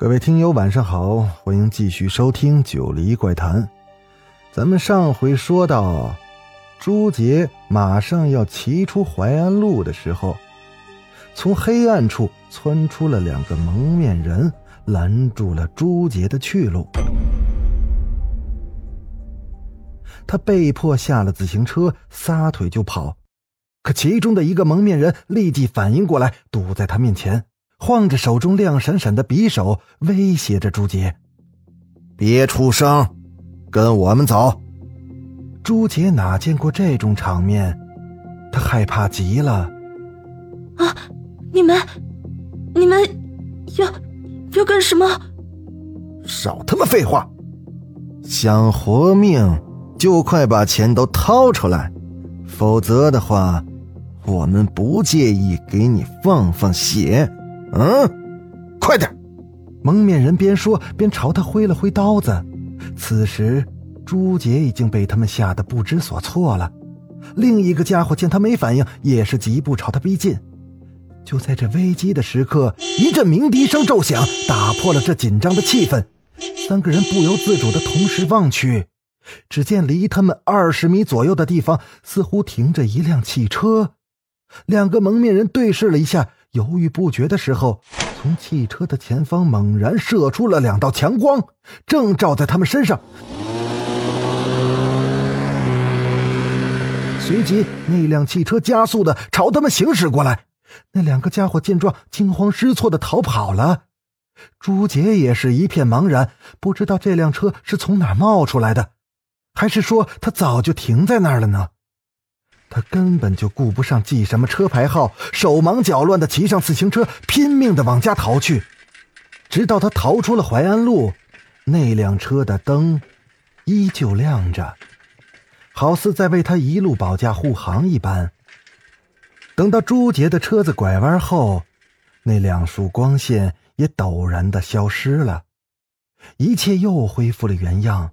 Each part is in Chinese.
各位听友，晚上好，欢迎继续收听《九黎怪谈》。咱们上回说到，朱杰马上要骑出淮安路的时候，从黑暗处窜出了两个蒙面人，拦住了朱杰的去路。他被迫下了自行车，撒腿就跑。可其中的一个蒙面人立即反应过来，堵在他面前。晃着手中亮闪闪的匕首，威胁着朱杰：“别出声，跟我们走。”朱杰哪见过这种场面，他害怕极了。啊！你们，你们要要干什么？少他妈废话！想活命，就快把钱都掏出来，否则的话，我们不介意给你放放血。嗯，快点！蒙面人边说边朝他挥了挥刀子。此时，朱杰已经被他们吓得不知所措了。另一个家伙见他没反应，也是疾步朝他逼近。就在这危机的时刻，一阵鸣笛声骤响，打破了这紧张的气氛。三个人不由自主的同时望去，只见离他们二十米左右的地方，似乎停着一辆汽车。两个蒙面人对视了一下。犹豫不决的时候，从汽车的前方猛然射出了两道强光，正照在他们身上。随即，那辆汽车加速的朝他们行驶过来。那两个家伙见状，惊慌失措的逃跑了。朱杰也是一片茫然，不知道这辆车是从哪冒出来的，还是说他早就停在那儿了呢？他根本就顾不上记什么车牌号，手忙脚乱的骑上自行车，拼命的往家逃去。直到他逃出了淮安路，那辆车的灯依旧亮着，好似在为他一路保驾护航一般。等到朱杰的车子拐弯后，那两束光线也陡然的消失了，一切又恢复了原样。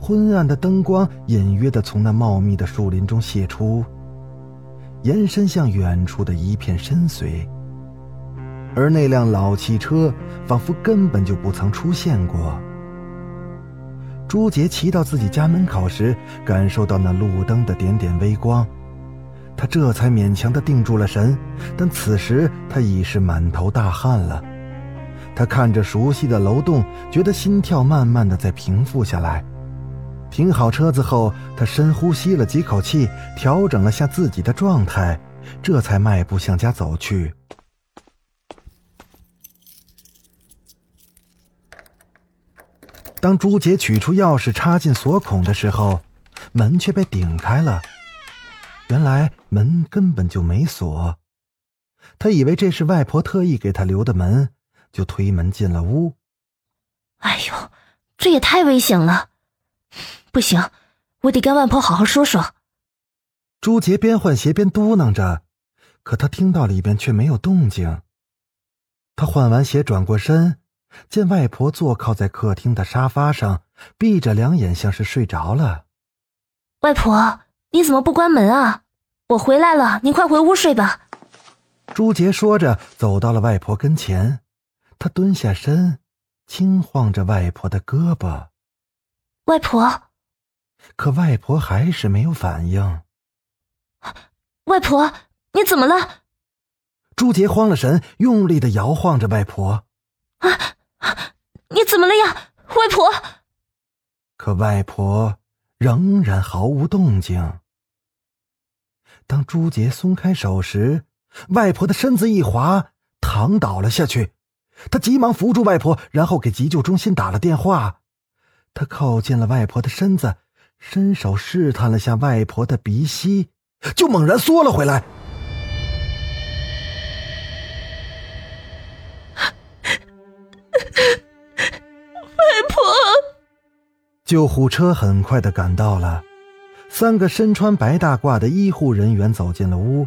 昏暗的灯光隐约的从那茂密的树林中泄出，延伸向远处的一片深邃。而那辆老汽车仿佛根本就不曾出现过。朱杰骑到自己家门口时，感受到那路灯的点点微光，他这才勉强的定住了神。但此时他已是满头大汗了。他看着熟悉的楼栋，觉得心跳慢慢的在平复下来。停好车子后，他深呼吸了几口气，调整了下自己的状态，这才迈步向家走去。当朱杰取出钥匙插进锁孔的时候，门却被顶开了。原来门根本就没锁，他以为这是外婆特意给他留的门，就推门进了屋。哎呦，这也太危险了！不行，我得跟外婆好好说说。朱杰边换鞋边嘟囔着，可他听到里边却没有动静。他换完鞋转过身，见外婆坐靠在客厅的沙发上，闭着两眼，像是睡着了。外婆，你怎么不关门啊？我回来了，你快回屋睡吧。朱杰说着，走到了外婆跟前，他蹲下身，轻晃着外婆的胳膊。外婆。可外婆还是没有反应。外婆，你怎么了？朱杰慌了神，用力的摇晃着外婆。啊，你怎么了呀，外婆？可外婆仍然毫无动静。当朱杰松开手时，外婆的身子一滑，躺倒了下去。他急忙扶住外婆，然后给急救中心打了电话。他靠近了外婆的身子。伸手试探了下外婆的鼻息，就猛然缩了回来。外婆救护车很快的赶到了，三个身穿白大褂的医护人员走进了屋。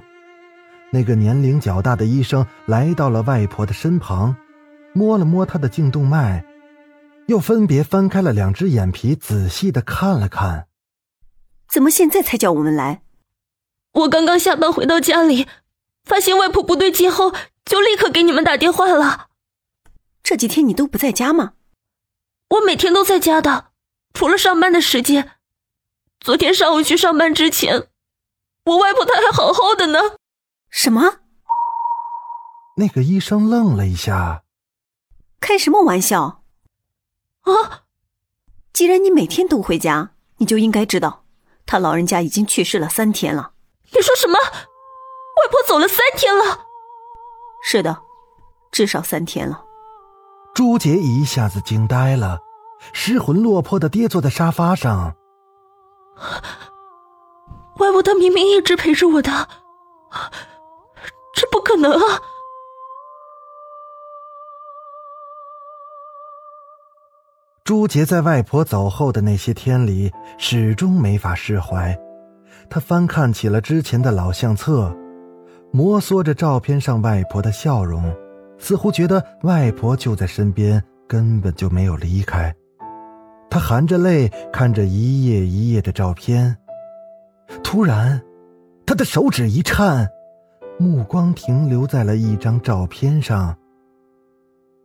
那个年龄较大的医生来到了外婆的身旁，摸了摸她的颈动脉，又分别翻开了两只眼皮，仔细的看了看。怎么现在才叫我们来？我刚刚下班回到家里，发现外婆不对劲后，就立刻给你们打电话了。这几天你都不在家吗？我每天都在家的，除了上班的时间。昨天上午去上班之前，我外婆她还好好的呢。什么？那个医生愣了一下，开什么玩笑？啊！既然你每天都回家，你就应该知道，他老人家已经去世了三天了。你说什么？外婆走了三天了？是的，至少三天了。朱杰一下子惊呆了，失魂落魄的跌坐在沙发上。外婆她明明一直陪着我的。这不可能啊！朱杰在外婆走后的那些天里，始终没法释怀。他翻看起了之前的老相册，摩挲着照片上外婆的笑容，似乎觉得外婆就在身边，根本就没有离开。他含着泪看着一页一页的照片，突然。他的手指一颤，目光停留在了一张照片上。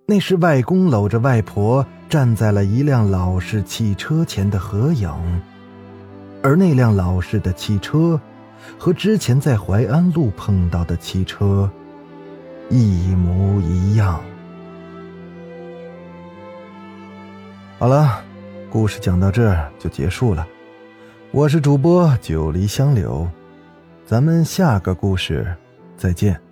那是外公搂着外婆站在了一辆老式汽车前的合影，而那辆老式的汽车，和之前在淮安路碰到的汽车一模一样。好了，故事讲到这儿就结束了。我是主播九黎香柳。咱们下个故事再见。